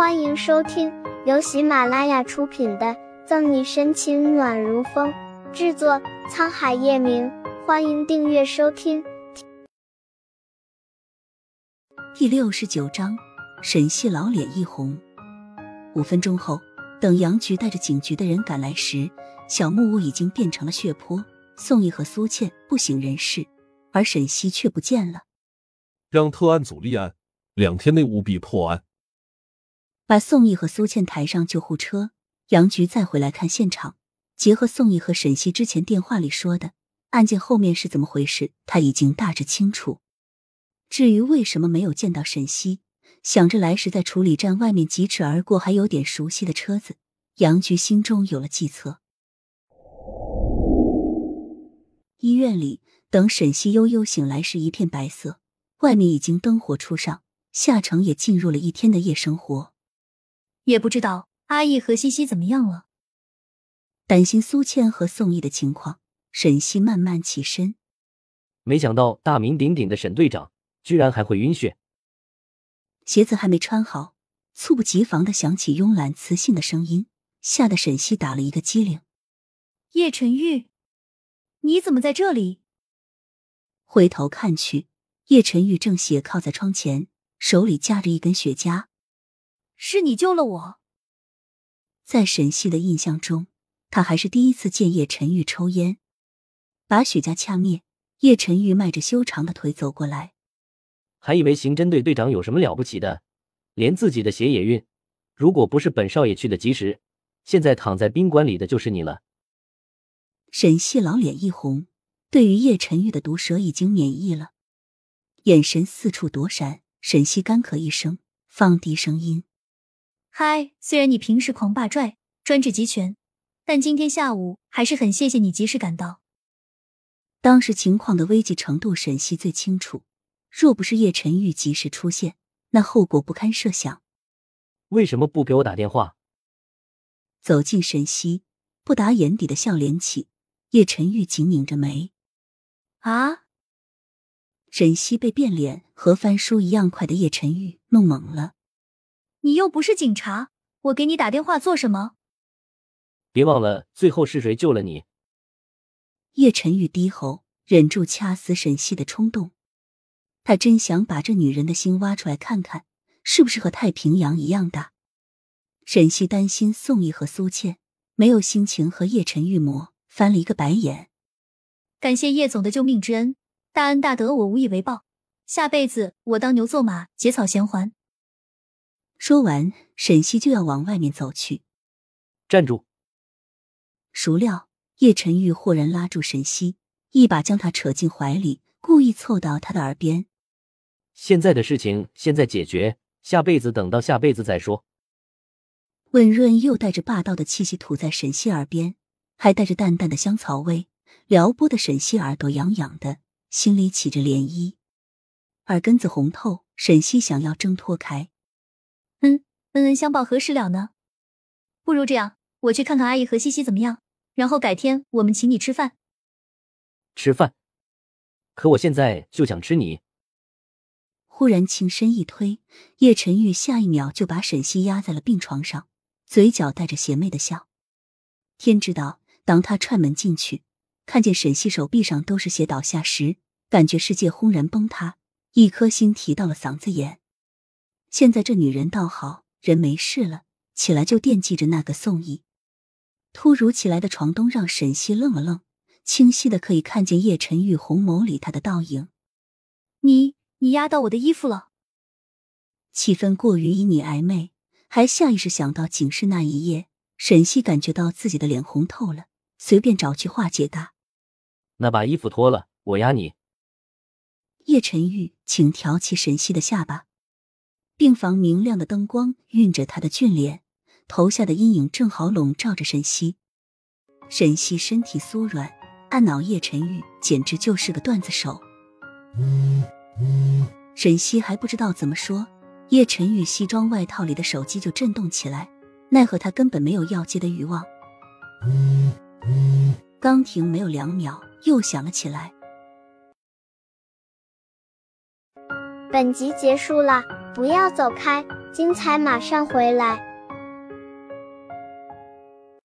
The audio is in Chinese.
欢迎收听由喜马拉雅出品的《赠你深情暖如风》，制作沧海夜明。欢迎订阅收听。第六十九章，沈西老脸一红。五分钟后，等杨局带着警局的人赶来时，小木屋已经变成了血泊，宋毅和苏倩不省人事，而沈西却不见了。让特案组立案，两天内务必破案。把宋毅和苏倩抬上救护车，杨局再回来看现场。结合宋毅和沈西之前电话里说的，案件后面是怎么回事，他已经大致清楚。至于为什么没有见到沈西，想着来时在处理站外面疾驰而过还有点熟悉的车子，杨局心中有了计策。医院里，等沈西悠悠醒来，时一片白色，外面已经灯火初上，下城也进入了一天的夜生活。也不知道阿义和西西怎么样了。担心苏倩和宋毅的情况，沈西慢慢起身。没想到大名鼎鼎的沈队长居然还会晕血。鞋子还没穿好，猝不及防的响起慵懒磁性的声音，吓得沈西打了一个激灵。叶晨玉，你怎么在这里？回头看去，叶晨玉正斜靠在窗前，手里夹着一根雪茄。是你救了我。在沈西的印象中，他还是第一次见叶晨玉抽烟。把许家掐灭，叶晨玉迈着修长的腿走过来。还以为刑侦队队长有什么了不起的，连自己的血也运。如果不是本少爷去的及时，现在躺在宾馆里的就是你了。沈西老脸一红，对于叶晨玉的毒舌已经免疫了，眼神四处躲闪。沈西干咳一声，放低声音。嗨，虽然你平时狂霸拽、专制集权，但今天下午还是很谢谢你及时赶到。当时情况的危急程度，沈西最清楚。若不是叶晨玉及时出现，那后果不堪设想。为什么不给我打电话？走近沈西，不达眼底的笑脸起。叶晨玉紧拧着眉。啊！沈西被变脸和翻书一样快的叶晨玉弄懵了。你又不是警察，我给你打电话做什么？别忘了，最后是谁救了你？叶晨玉低吼，忍住掐死沈西的冲动。他真想把这女人的心挖出来看看，是不是和太平洋一样大。沈西担心宋毅和苏倩没有心情和叶晨玉磨，翻了一个白眼。感谢叶总的救命之恩，大恩大德我无以为报，下辈子我当牛做马，结草衔环。说完，沈西就要往外面走去。站住！孰料叶晨玉豁然拉住沈西，一把将他扯进怀里，故意凑到他的耳边：“现在的事情现在解决，下辈子等到下辈子再说。”温润又带着霸道的气息吐在沈西耳边，还带着淡淡的香草味，撩拨的沈西耳朵痒痒的，心里起着涟漪，耳根子红透。沈西想要挣脱开。嗯，恩恩相报何时了呢？不如这样，我去看看阿姨和西西怎么样，然后改天我们请你吃饭。吃饭？可我现在就想吃你。忽然情深一推，叶晨玉下一秒就把沈西压在了病床上，嘴角带着邪魅的笑。天知道，当他踹门进去，看见沈西手臂上都是血倒下时，感觉世界轰然崩塌，一颗心提到了嗓子眼。现在这女人倒好，人没事了，起来就惦记着那个宋毅。突如其来的床咚让沈西愣了愣，清晰的可以看见叶晨玉红眸里他的倒影。你你压到我的衣服了。气氛过于旖旎暧昧，还下意识想到警示那一夜，沈西感觉到自己的脸红透了，随便找句话解答。那把衣服脱了，我压你。叶晨玉请挑起沈西的下巴。病房明亮的灯光晕着他的俊脸，头下的阴影正好笼罩着沈西。沈西身体酥软，按脑叶晨玉简直就是个段子手。沈西还不知道怎么说，叶晨玉西装外套里的手机就震动起来，奈何他根本没有要接的欲望。刚停没有两秒，又响了起来。本集结束了。不要走开，精彩马上回来。